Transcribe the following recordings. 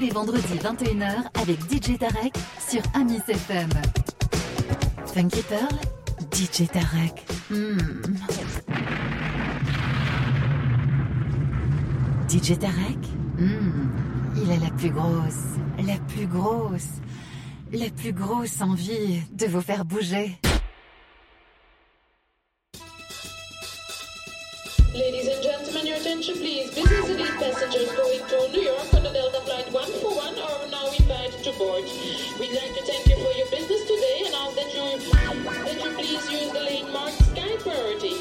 les vendredis 21h avec DJ Tarek sur Amis FM. Funky Pearl, DJ Tarek. Hmm. DJ Tarek, hmm. il a la plus grosse, la plus grosse la plus grosse envie de vous faire bouger. Ladies and attention please. Business elite passengers going to New York on the Delta Flight 141 are now invited to board. We'd like to thank you for your business today and ask that you, that you please use the lane marked Sky Priority.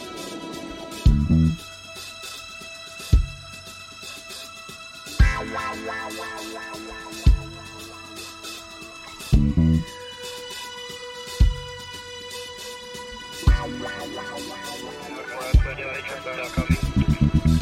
Wow, wow, wow,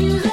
you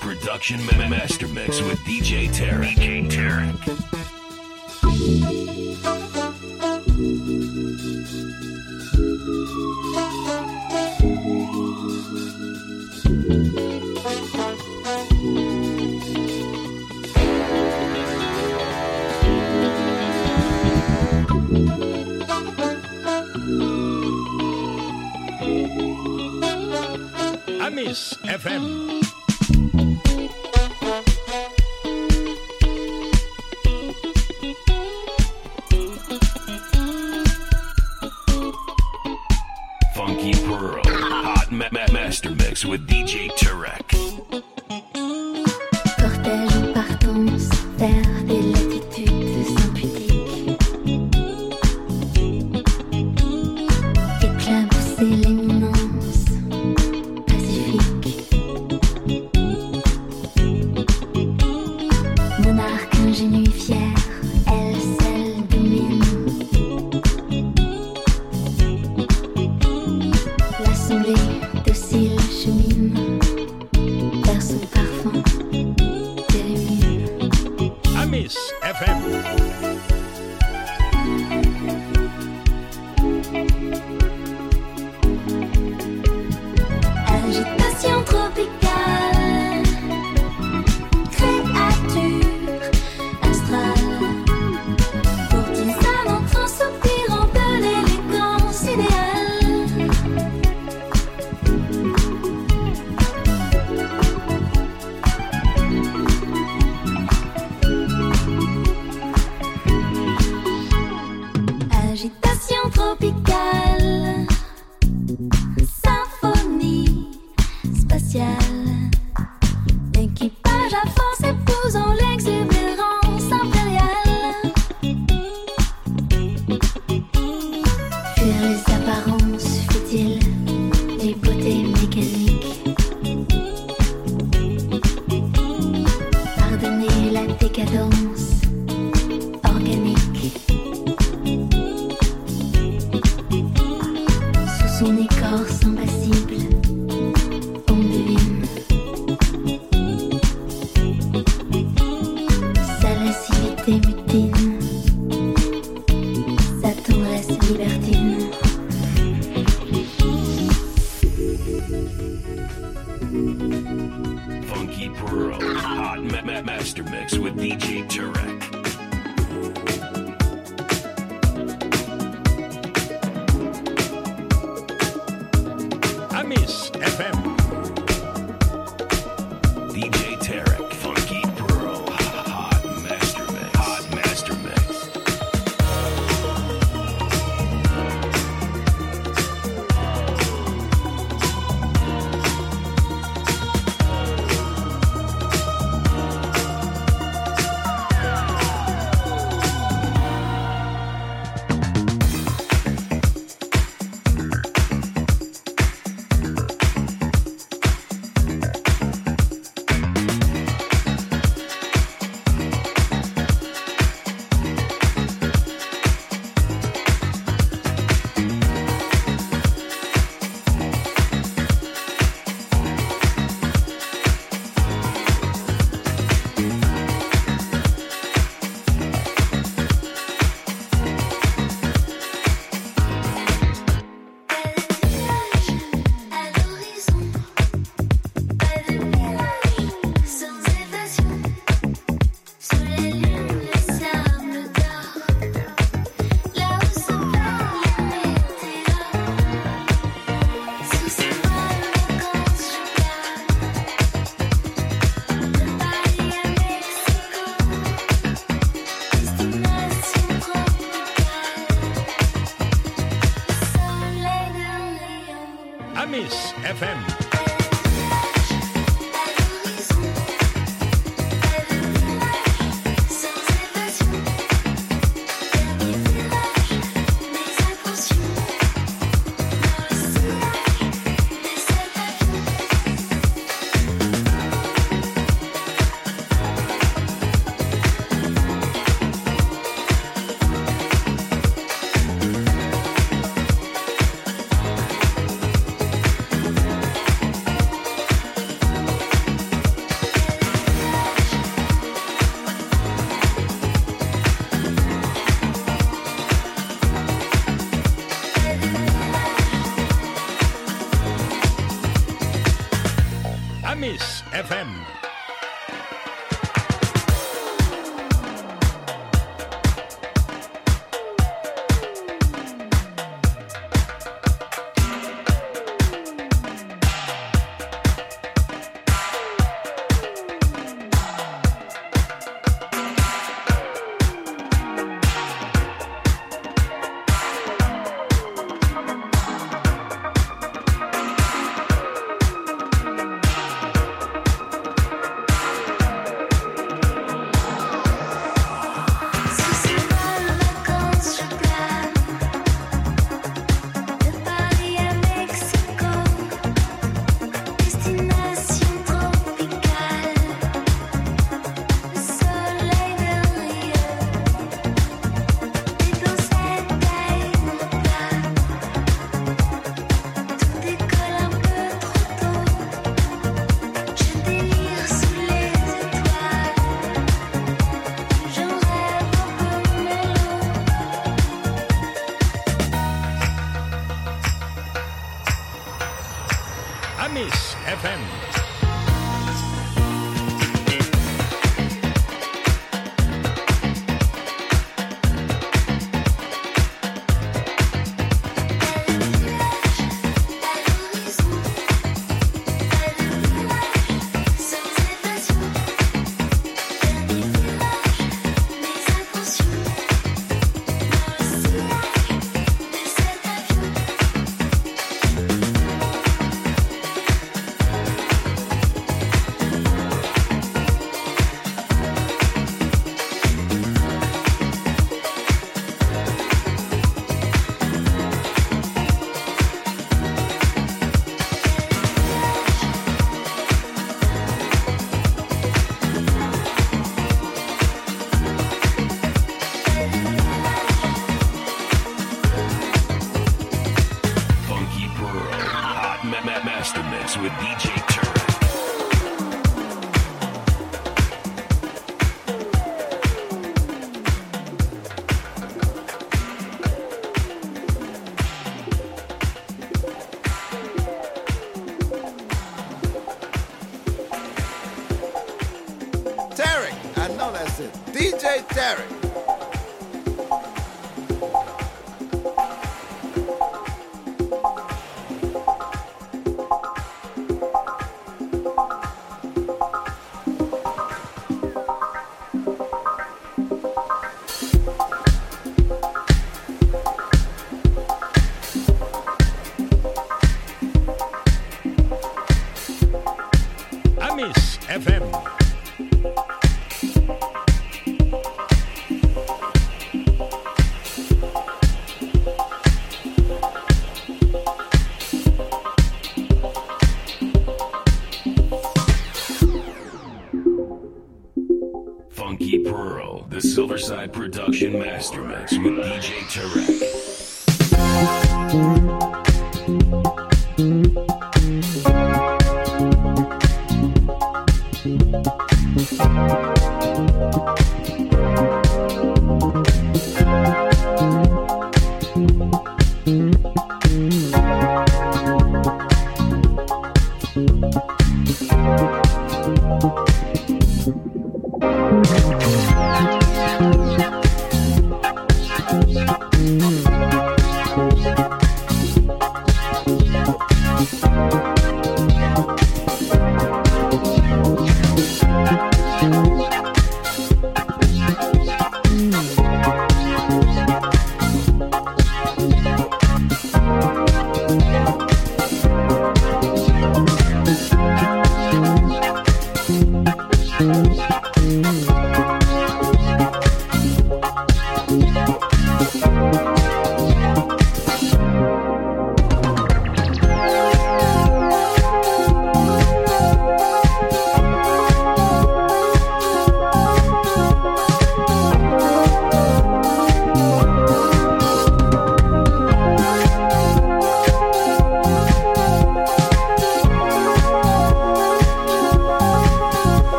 Production Master Mix with DJ Tarek. Amis FM. que é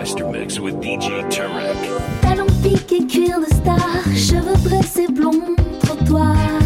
master mix with DJ Tarek. Talons piqués, cuir de star, cheveux pressés blonds, trottoir.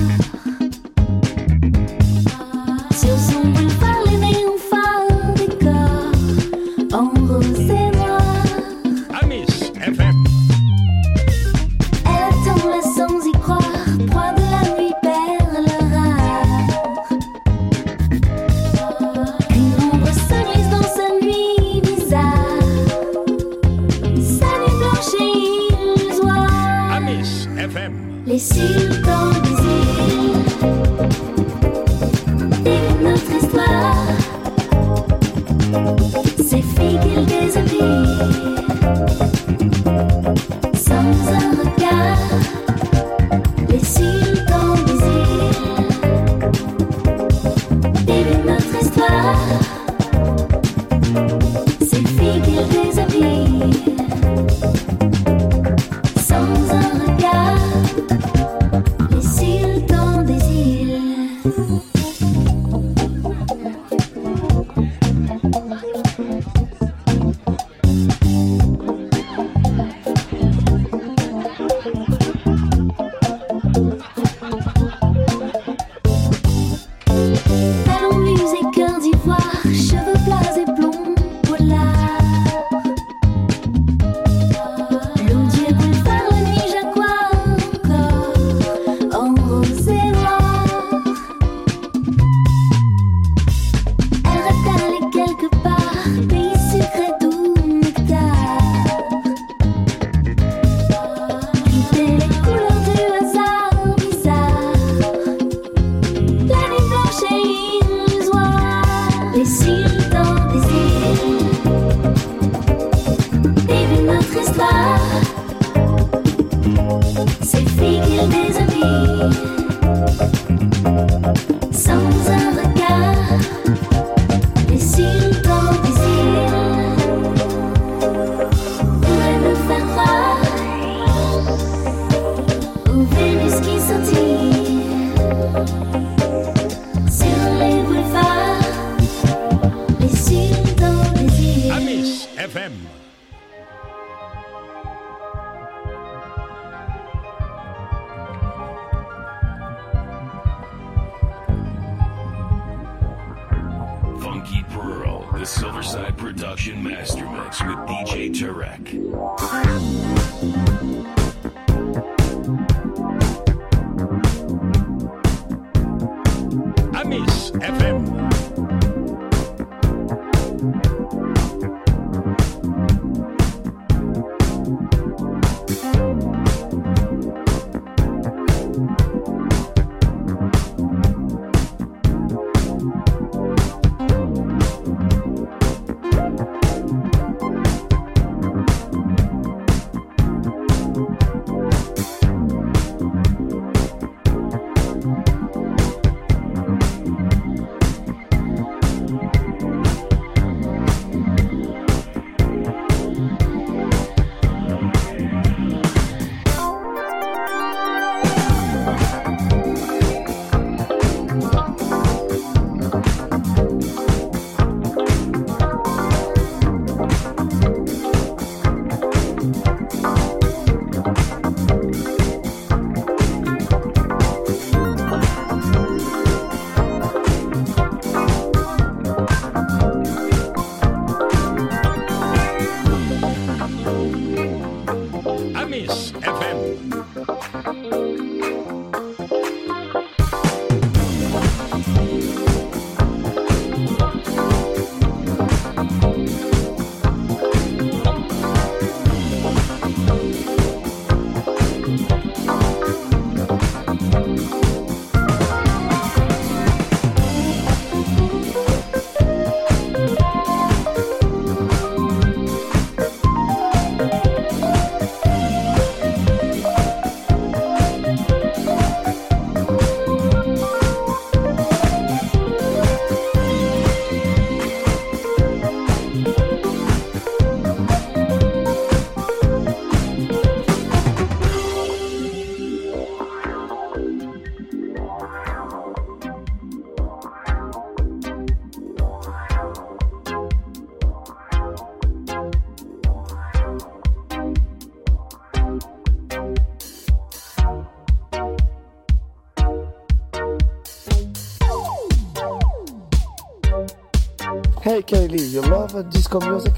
Kaylee, you love disco music?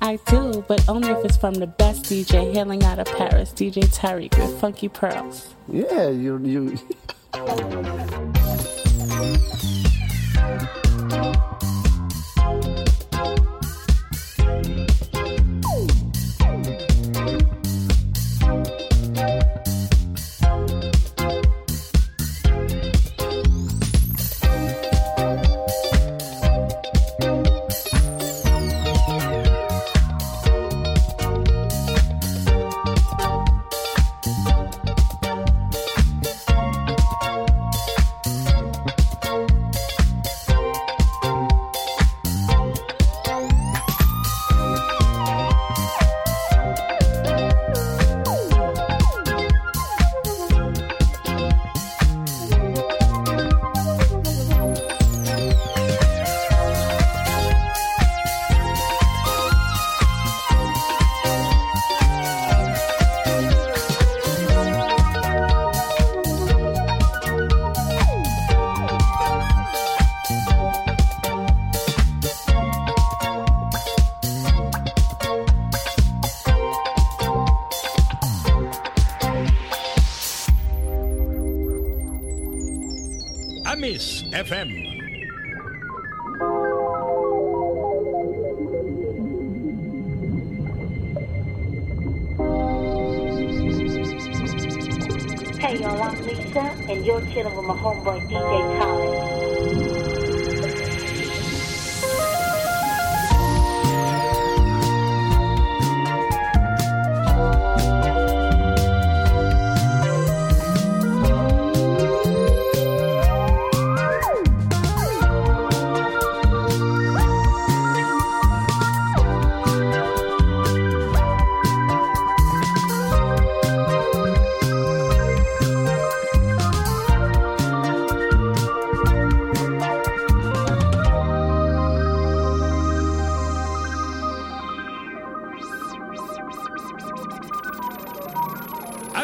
I do, but only if it's from the best DJ hailing out of Paris, DJ Tarek with Funky Pearls. Yeah, you you.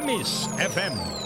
Amis FM.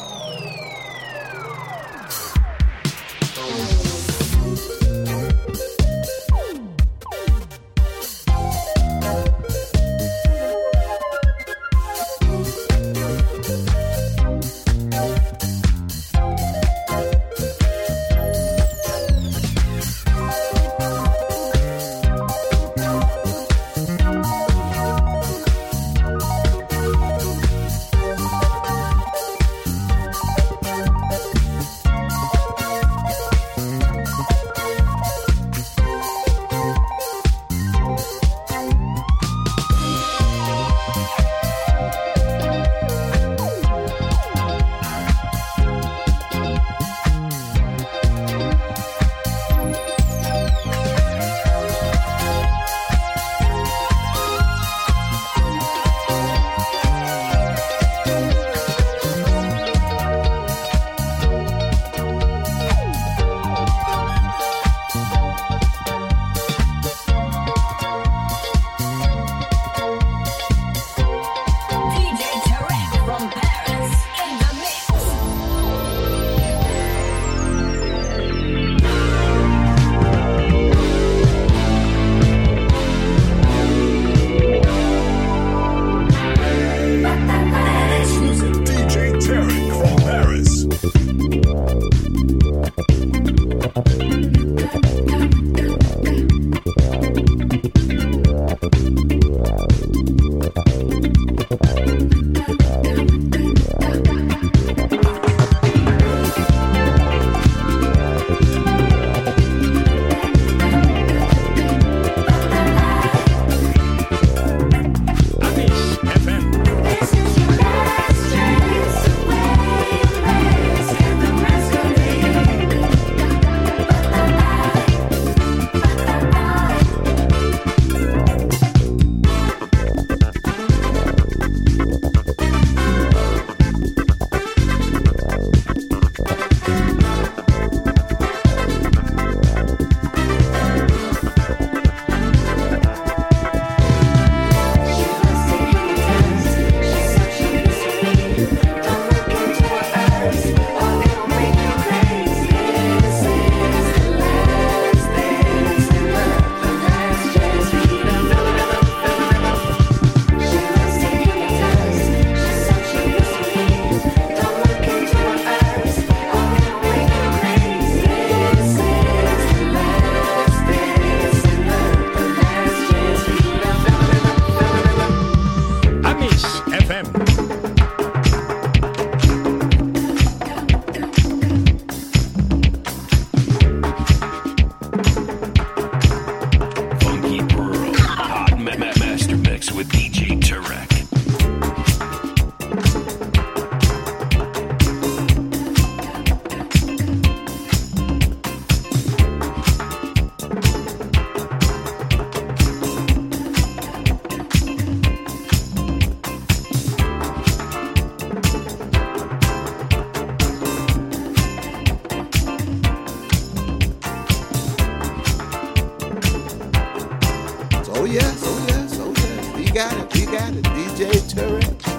Got it. DJ Turek.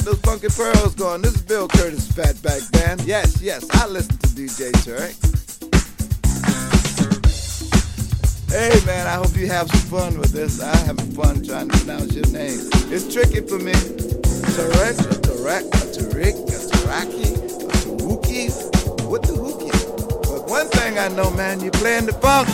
got those funky pearls going. This is Bill Curtis' Fatback Band. Yes, yes, I listen to DJ Turek. Hey man, I hope you have some fun with this. I'm having fun trying to pronounce your name. It's tricky for me. Turek, Tarek, Turek, a Turek, a Turaki, a What the hookie? But one thing I know, man, you're playing the funk.